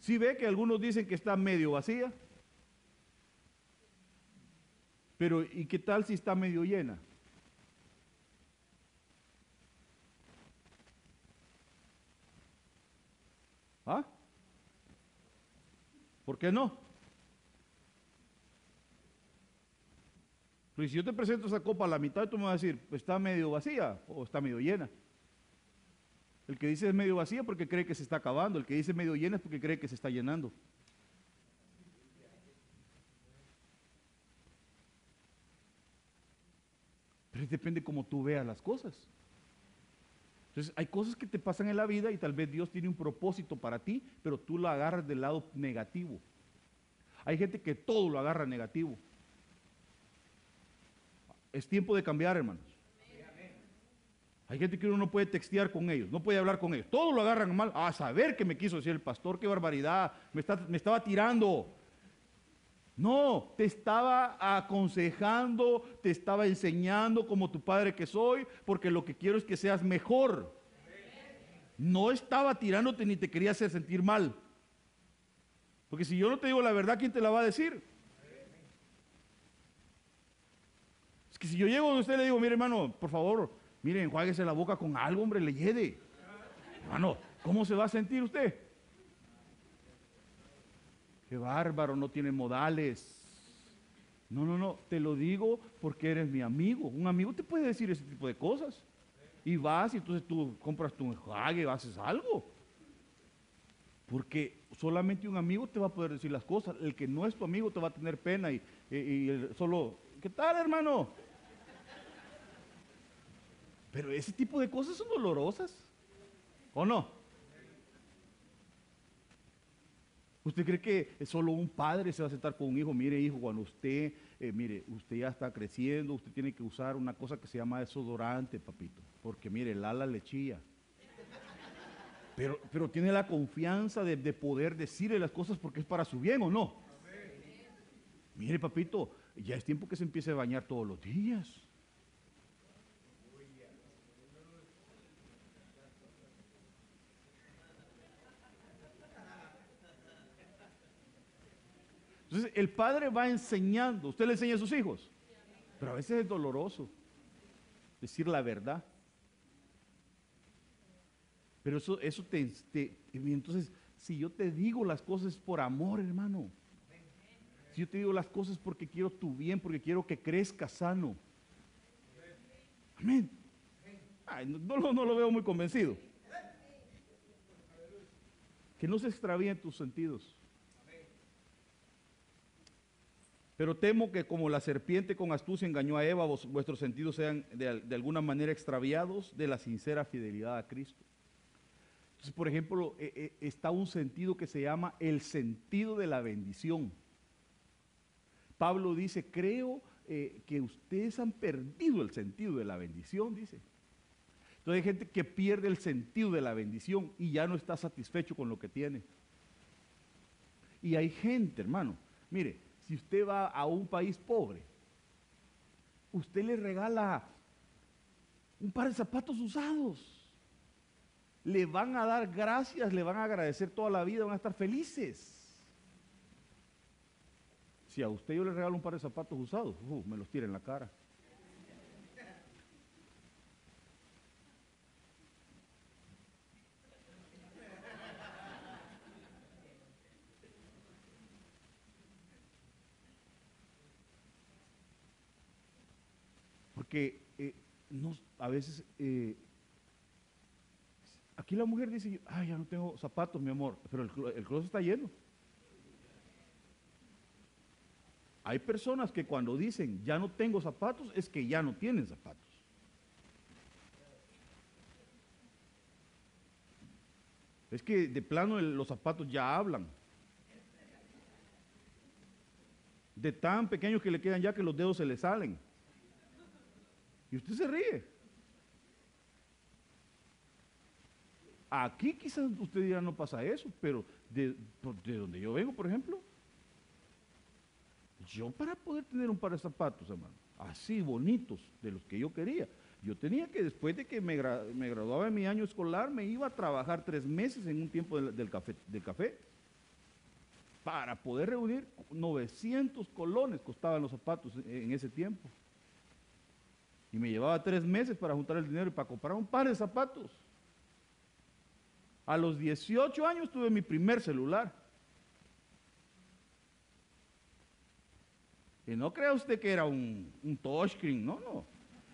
Si ve que algunos dicen que está medio vacía. Pero ¿y qué tal si está medio llena? ¿Ah? ¿Por qué no? Pues si yo te presento esa copa a la mitad, tú me vas a decir, ¿está medio vacía o está medio llena? El que dice es medio vacía porque cree que se está acabando. El que dice medio llena es porque cree que se está llenando. Pero depende cómo tú veas las cosas. Entonces, hay cosas que te pasan en la vida y tal vez Dios tiene un propósito para ti, pero tú lo agarras del lado negativo. Hay gente que todo lo agarra negativo. Es tiempo de cambiar, hermanos. Hay gente que uno no puede textear con ellos, no puede hablar con ellos. Todos lo agarran mal. A saber qué me quiso decir el pastor, qué barbaridad. Me, me estaba tirando. No, te estaba aconsejando, te estaba enseñando como tu padre que soy, porque lo que quiero es que seas mejor. No estaba tirándote ni te quería hacer sentir mal. Porque si yo no te digo la verdad, ¿quién te la va a decir? Es que si yo llego a usted le digo, mire hermano, por favor, Miren, enjuáguese la boca con algo, hombre, le lleve. Hermano, ¿cómo se va a sentir usted? Qué bárbaro, no tiene modales. No, no, no, te lo digo porque eres mi amigo. Un amigo te puede decir ese tipo de cosas. Y vas y entonces tú compras tu enjuague, haces algo. Porque solamente un amigo te va a poder decir las cosas. El que no es tu amigo te va a tener pena y, y solo, ¿qué tal hermano? Pero ese tipo de cosas son dolorosas. ¿O no? ¿Usted cree que solo un padre se va a sentar con un hijo? Mire, hijo, cuando usted, eh, mire, usted ya está creciendo, usted tiene que usar una cosa que se llama desodorante, papito. Porque mire, el ala le chilla. Pero, pero tiene la confianza de, de poder decirle las cosas porque es para su bien o no. Mire, papito, ya es tiempo que se empiece a bañar todos los días. Entonces, el padre va enseñando. Usted le enseña a sus hijos. Pero a veces es doloroso decir la verdad. Pero eso, eso te, Entonces, si yo te digo las cosas por amor, hermano. Si yo te digo las cosas porque quiero tu bien, porque quiero que crezca sano. Amén. no, no, lo veo muy convencido. Que no se extravíen tus sentidos. Pero temo que como la serpiente con astucia engañó a Eva, vuestros sentidos sean de, alguna manera extraviados de la sincera fidelidad a Cristo. Entonces, por ejemplo, eh, eh, está un sentido que se llama el sentido de la bendición. Pablo dice, creo eh, que ustedes han perdido el sentido de la bendición, dice. Entonces hay gente que pierde el sentido de la bendición y ya no está satisfecho con lo que tiene. Y hay gente, hermano, mire, si usted va a un país pobre, usted le regala un par de zapatos usados. le van a dar gracias, le van a agradecer toda la vida, van a estar felices. Si a usted yo le regalo un par de zapatos usados, uh, me los tira en la cara. Porque eh, a veces eh, aquí la mujer dice, ay, ya no tengo zapatos, mi amor, pero el, el closet está lleno. Hay personas que cuando dicen ya no tengo zapatos es que ya no tienen zapatos. Es que de plano los zapatos ya hablan. De tan pequeños que le quedan ya que los dedos se le salen. Y usted se ríe. Aquí quizás usted dirá no pasa eso, pero de, de donde yo vengo, por ejemplo, yo para poder tener un par de zapatos, hermano, así bonitos, de los que yo quería, yo tenía que después de que me, graduaba en mi año escolar, me iba a trabajar tres meses en un tiempo del, café, del café. Para poder reunir 900 colones costaban los zapatos en ese tiempo. Y me llevaba tres meses para juntar el dinero y para comprar un par de zapatos. A los 18 años tuve mi primer celular. Y no crea usted que era un, un touchscreen, no, no.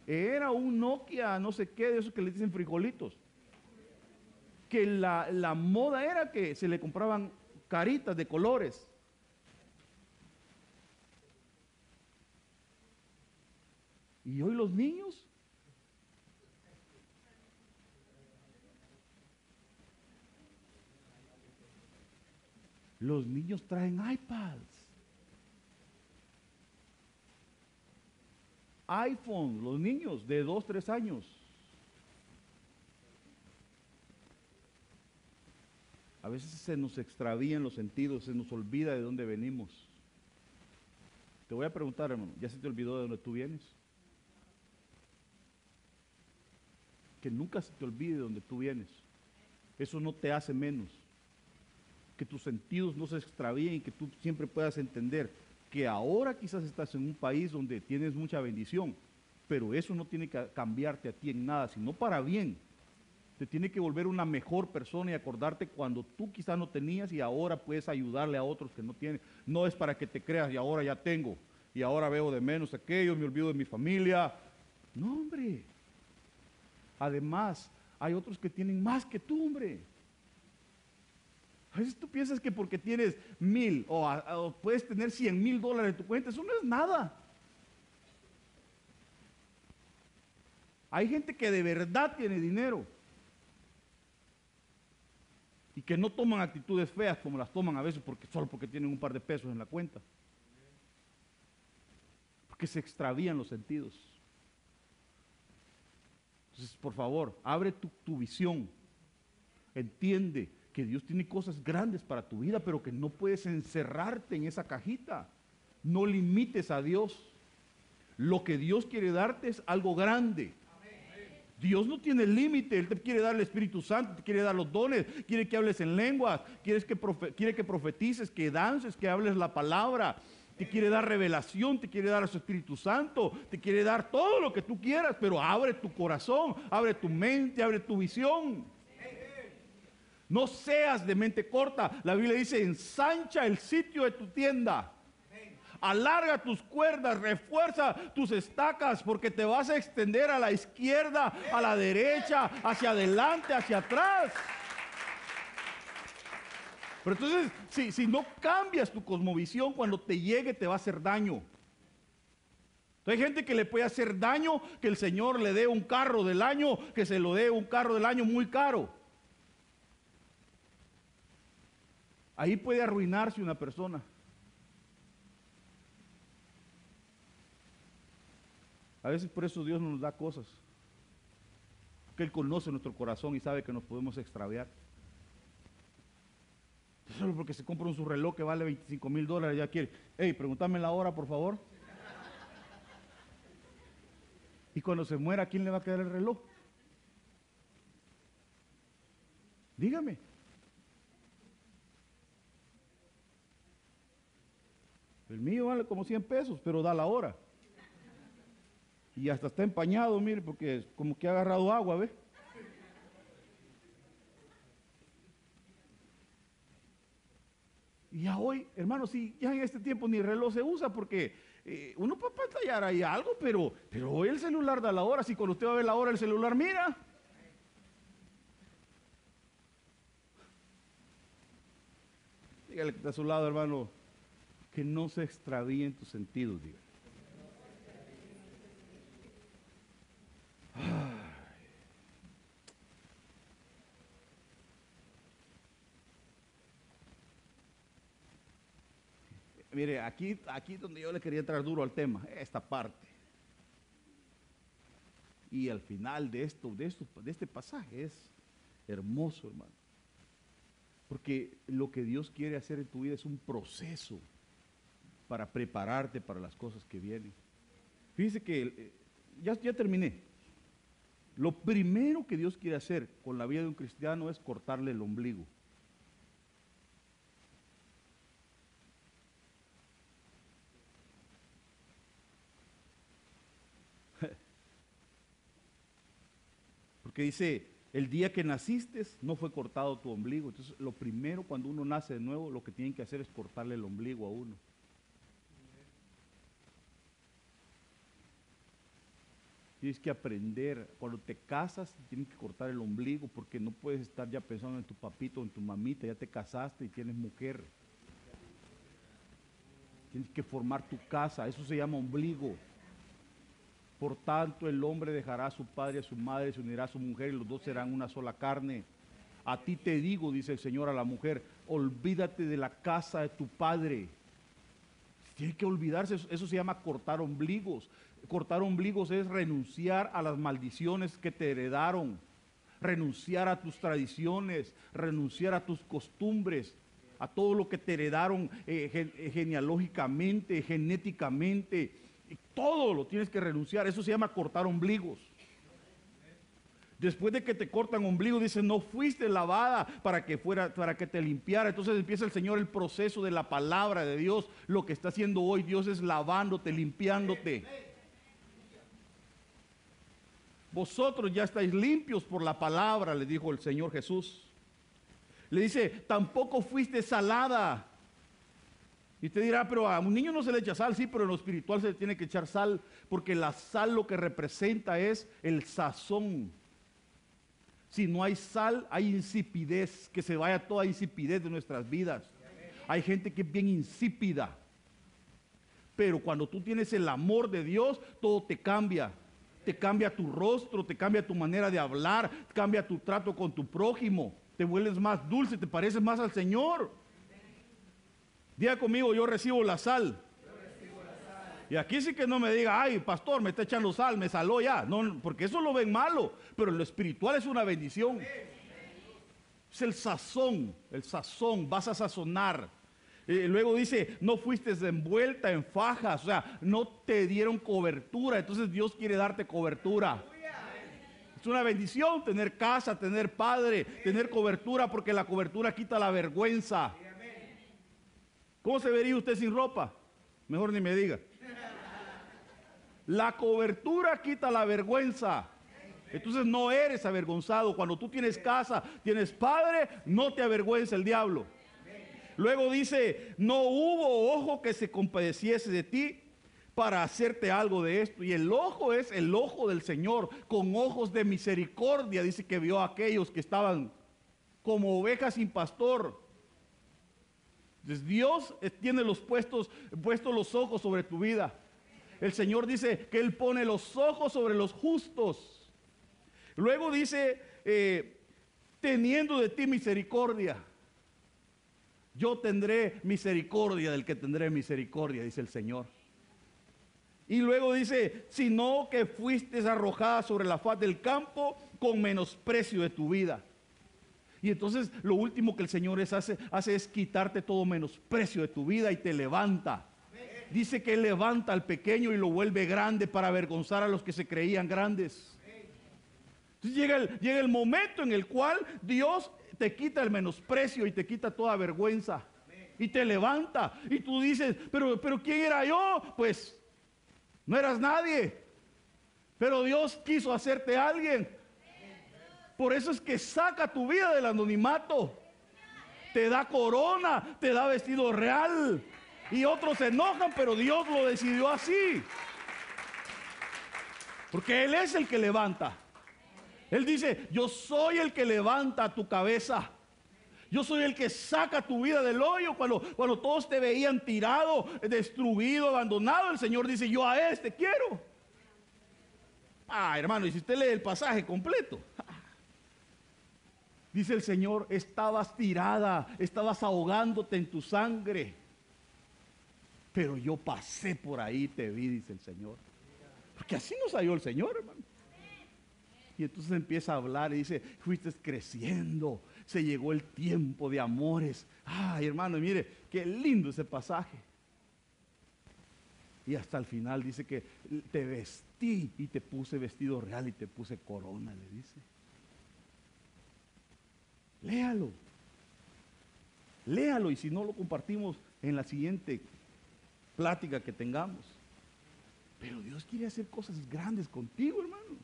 Era un Nokia, no sé qué, de esos que le dicen frijolitos. Que la, la moda era que se le compraban caritas de colores. Y hoy los niños Los niños traen iPads. iPhone, los niños de 2, 3 años. A veces se nos extravían los sentidos, se nos olvida de dónde venimos. Te voy a preguntar, hermano, ¿ya se te olvidó de dónde tú vienes? Que nunca se te olvide de dónde tú vienes. Eso no te hace menos. Que tus sentidos no se extravíen y que tú siempre puedas entender que ahora quizás estás en un país donde tienes mucha bendición, pero eso no tiene que cambiarte a ti en nada, sino para bien. Te tiene que volver una mejor persona y acordarte cuando tú quizás no tenías y ahora puedes ayudarle a otros que no tienen. No es para que te creas y ahora ya tengo y ahora veo de menos aquello, me olvido de mi familia. No, hombre. Además, hay otros que tienen más que tú, hombre. A veces tú piensas que porque tienes mil o, puedes tener cien mil dólares en tu cuenta, eso no es nada. Hay gente que de verdad tiene dinero y que no toman actitudes feas como las toman a veces porque, solo porque tienen un par de pesos en la cuenta. Porque se extravían los sentidos. Entonces, por favor, abre tu, visión. Entiende que Dios tiene cosas grandes para tu vida, pero que no puedes encerrarte en esa cajita. No limites a Dios. Lo que Dios quiere darte es algo grande. Dios no tiene límite, Él te quiere dar el Espíritu Santo, te quiere dar los dones, quiere que hables en lenguas, quiere que, quiere que profetices, que dances, que hables la palabra, te quiere dar revelación, te quiere dar a su Espíritu Santo, te quiere dar todo lo que tú quieras, pero abre tu corazón, abre tu mente, abre tu visión. No seas de mente corta. La Biblia dice, ensancha el sitio de tu tienda. Alarga tus cuerdas, refuerza tus estacas, porque te vas a extender a la izquierda, a la derecha, hacia adelante, hacia atrás. Pero entonces, si, si no cambias tu cosmovisión, cuando te llegue te va a hacer daño. Hay gente que le puede hacer daño que el Señor le dé un carro del año, que se lo dé un carro del año muy caro. Ahí puede arruinarse una persona. A veces por eso Dios nos da cosas. Porque Él conoce nuestro corazón y sabe que nos podemos extraviar. Solo porque se compra un su reloj que vale 25 mil dólares, ya quiere. Hey, pregúntame la hora, por favor. Y cuando se muera, ¿a quién le va a quedar el reloj? Dígame. El mío vale como 100 pesos, pero da la hora. Y hasta está empañado, mire, porque como que ha agarrado agua, ¿ve? Y ya hoy, hermano, sí, ya en este tiempo ni reloj se usa porque eh, uno puede pantallar ahí algo, pero, pero hoy el celular da la hora. Si cuando usted va a ver la hora, el celular mira. Dígale que está a su lado, hermano, que no se extravíen tus sentidos, diga. Mire, aquí, aquí donde yo le quería entrar duro al tema, esta parte. Y al final de esto, de esto, de este pasaje es hermoso, hermano. Porque lo que Dios quiere hacer en tu vida es un proceso para prepararte para las cosas que vienen. Fíjese que eh, ya, ya terminé. Lo primero que Dios quiere hacer con la vida de un cristiano es cortarle el ombligo. Porque dice, el día que naciste no fue cortado tu ombligo. Entonces, lo primero cuando uno nace de nuevo, lo que tienen que hacer es cortarle el ombligo a uno. Tienes que aprender, cuando te casas, tienes que cortar el ombligo porque no puedes estar ya pensando en tu papito o en tu mamita, ya te casaste y tienes mujer. Tienes que formar tu casa, eso se llama ombligo. Por tanto, el hombre dejará a su padre y a su madre, se unirá a su mujer y los dos serán una sola carne. A ti te digo, dice el Señor a la mujer, olvídate de la casa de tu padre. Tiene que olvidarse, eso se llama cortar ombligos. Cortar ombligos es renunciar a las maldiciones que te heredaron, renunciar a tus tradiciones, renunciar a tus costumbres, a todo lo que te heredaron eh, genealógicamente, genéticamente, todo lo tienes que renunciar. Eso se llama cortar ombligos. Después de que te cortan ombligo, dice, no fuiste lavada para que fuera, para que te limpiara. Entonces empieza el Señor el proceso de la palabra de Dios. Lo que está haciendo hoy Dios es lavándote, limpiándote. Vosotros ya estáis limpios por la palabra, le dijo el Señor Jesús. Le dice, tampoco fuiste salada y usted dirá, pero a un niño no se le echa sal, sí, pero en lo espiritual se le tiene que echar sal, porque la sal lo que representa es el sazón. Si no hay sal, hay insipidez, que se vaya toda insipidez de nuestras vidas. Hay gente que es bien insípida. Pero cuando tú tienes el amor de Dios, todo te cambia. Te cambia tu rostro, te cambia tu manera de hablar, cambia tu trato con tu prójimo. Te vuelves más dulce, te pareces más al Señor. Diga conmigo, yo recibo la sal. Y aquí sí que no me diga, ay, pastor, me está echando sal, me saló ya. No, porque eso lo ven malo, pero lo espiritual es una bendición. Es el sazón, el sazón, vas a sazonar. Y luego dice, no fuiste envuelta en fajas, o sea, no te dieron cobertura, entonces Dios quiere darte cobertura. Es una bendición tener casa, tener padre, tener cobertura, porque la cobertura quita la vergüenza. ¿Cómo se vería usted sin ropa? Mejor ni me diga. La cobertura quita la vergüenza. Entonces no eres avergonzado. Cuando tú tienes casa, tienes padre, no te avergüenza el diablo. Luego dice, no hubo ojo que se compadeciese de ti para hacerte algo de esto. Y el ojo es el ojo del Señor, con ojos de misericordia. Dice que vio a aquellos que estaban como ovejas sin pastor Dios tiene los puestos, puestos los ojos sobre tu vida. El Señor dice que Él pone los ojos sobre los justos. Luego dice, eh, teniendo de ti misericordia. Yo tendré misericordia del que tendré misericordia, dice el Señor. Y luego dice, sino que fuiste arrojada sobre la faz del campo con menosprecio de tu vida. Y entonces lo último que el Señor hace, hace es quitarte todo menosprecio de tu vida y te levanta. Dice que levanta al pequeño y lo vuelve grande para avergonzar a los que se creían grandes. Entonces llega el, llega el momento en el cual Dios te quita el menosprecio y te quita toda vergüenza. Y te levanta. Y tú dices, pero, pero ¿quién era yo? Pues no eras nadie. Pero Dios quiso hacerte alguien. Por eso es que saca tu vida del anonimato. Te da corona, te da vestido real. Y otros se enojan, pero Dios lo decidió así. Porque Él es el que levanta. Él dice, yo soy el que levanta tu cabeza. Yo soy el que saca tu vida del hoyo. Cuando, cuando todos te veían tirado, destruido, abandonado, el Señor dice, yo a este quiero. Ah, hermano, y si usted lee el pasaje completo. Dice el Señor, estabas tirada, estabas ahogándote en tu sangre. Pero yo pasé por ahí, te vi, dice el Señor. Porque así nos halló el Señor, hermano. Y entonces empieza a hablar y dice, fuiste creciendo, se llegó el tiempo de amores. Ay, hermano, mire, qué lindo ese pasaje. Y hasta el final dice que te vestí y te puse vestido real y te puse corona, le dice. Léalo. Léalo y si no lo compartimos en la siguiente plática que tengamos. Pero Dios quiere hacer cosas grandes contigo, hermano.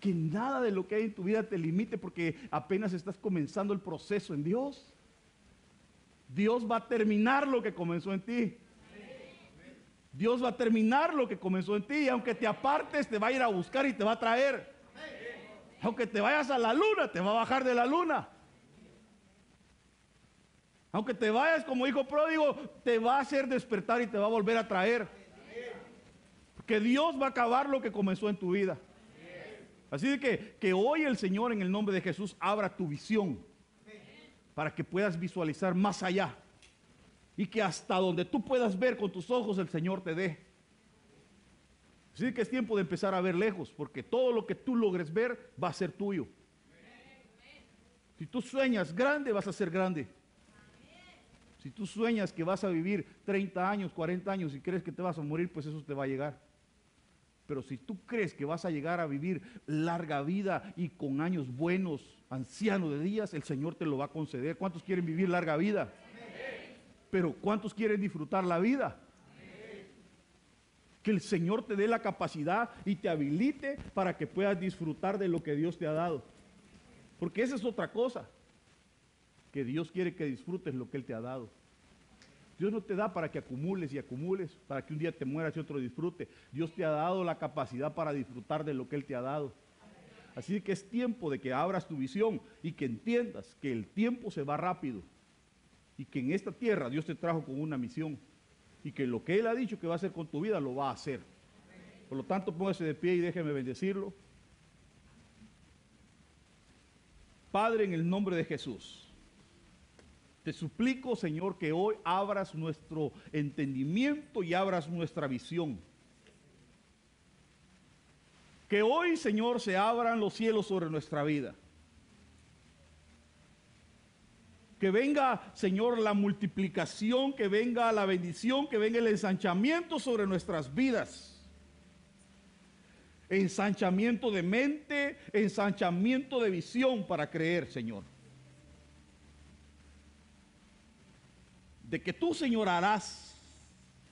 Que nada de lo que hay en tu vida te limite porque apenas estás comenzando el proceso en Dios. Dios va a terminar lo que comenzó en ti. Dios va a terminar lo que comenzó en ti. Y aunque te apartes, te va a ir a buscar y te va a traer. Aunque te vayas a la luna, te va a bajar de la luna. Aunque te vayas como hijo pródigo, te va a hacer despertar y te va a volver a traer. Que Dios va a acabar lo que comenzó en tu vida. Así que, que hoy el Señor en el nombre de Jesús abra tu visión para que puedas visualizar más allá. Y que hasta donde tú puedas ver con tus ojos el Señor te dé. Así que es tiempo de empezar a ver lejos, porque todo lo que tú logres ver va a ser tuyo. Si tú sueñas grande, vas a ser grande. Si tú sueñas que vas a vivir 30 años, 40 años y crees que te vas a morir, pues eso te va a llegar. Pero si tú crees que vas a llegar a vivir larga vida y con años buenos, anciano de días, el Señor te lo va a conceder. ¿Cuántos quieren vivir larga vida? Pero ¿cuántos quieren disfrutar la vida? Que el Señor te dé la capacidad y te habilite para que puedas disfrutar de lo que Dios te ha dado. Porque esa es otra cosa. Que Dios quiere que disfrutes lo que Él te ha dado. Dios no te da para que acumules y acumules, para que un día te mueras y otro disfrute. Dios te ha dado la capacidad para disfrutar de lo que Él te ha dado. Así que es tiempo de que abras tu visión y que entiendas que el tiempo se va rápido y que en esta tierra Dios te trajo con una misión y que lo que Él ha dicho que va a hacer con tu vida lo va a hacer. Por lo tanto, póngase de pie y déjeme bendecirlo. Padre, en el nombre de Jesús, te suplico, Señor, que hoy abras nuestro entendimiento y abras nuestra visión. Que hoy, Señor, se abran los cielos sobre nuestra vida. Que venga, Señor, la multiplicación, que venga la bendición, que venga el ensanchamiento sobre nuestras vidas. Ensanchamiento de mente, ensanchamiento de visión para creer, Señor. De que tú, Señor, harás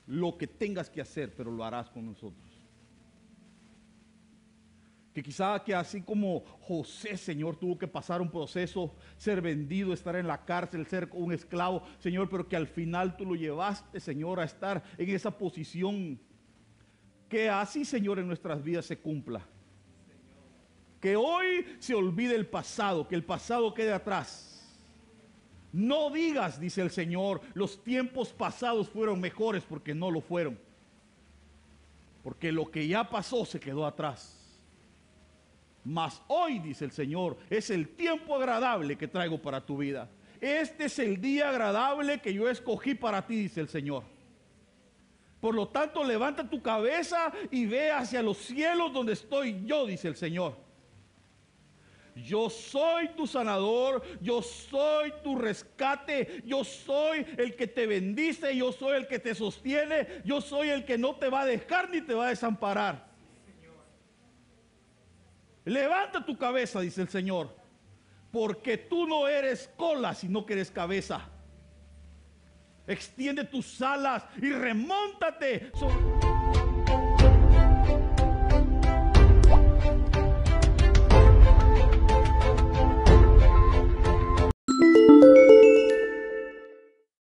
lo que tengas que hacer, pero lo harás con nosotros que quizá que así como José, Señor, tuvo que pasar un proceso, ser vendido, estar en la cárcel, ser un esclavo, Señor, pero que al final tú lo llevaste, Señor, a estar en esa posición. Que así, Señor, en nuestras vidas se cumpla. Que hoy se olvide el pasado, que el pasado quede atrás. No digas, dice el Señor, los tiempos pasados fueron mejores porque no lo fueron. Porque lo que ya pasó se quedó atrás. Mas hoy, dice el Señor, es el tiempo agradable que traigo para tu vida. Este es el día agradable que yo escogí para ti, dice el Señor. Por lo tanto, levanta tu cabeza y ve hacia los cielos donde estoy yo, dice el Señor. Yo soy tu sanador, yo soy tu rescate, yo soy el que te bendice, yo soy el que te sostiene, yo soy el que no te va a dejar ni te va a desamparar. Levanta tu cabeza, dice el Señor, porque tú no eres cola, sino que eres cabeza. Extiende tus alas y remóntate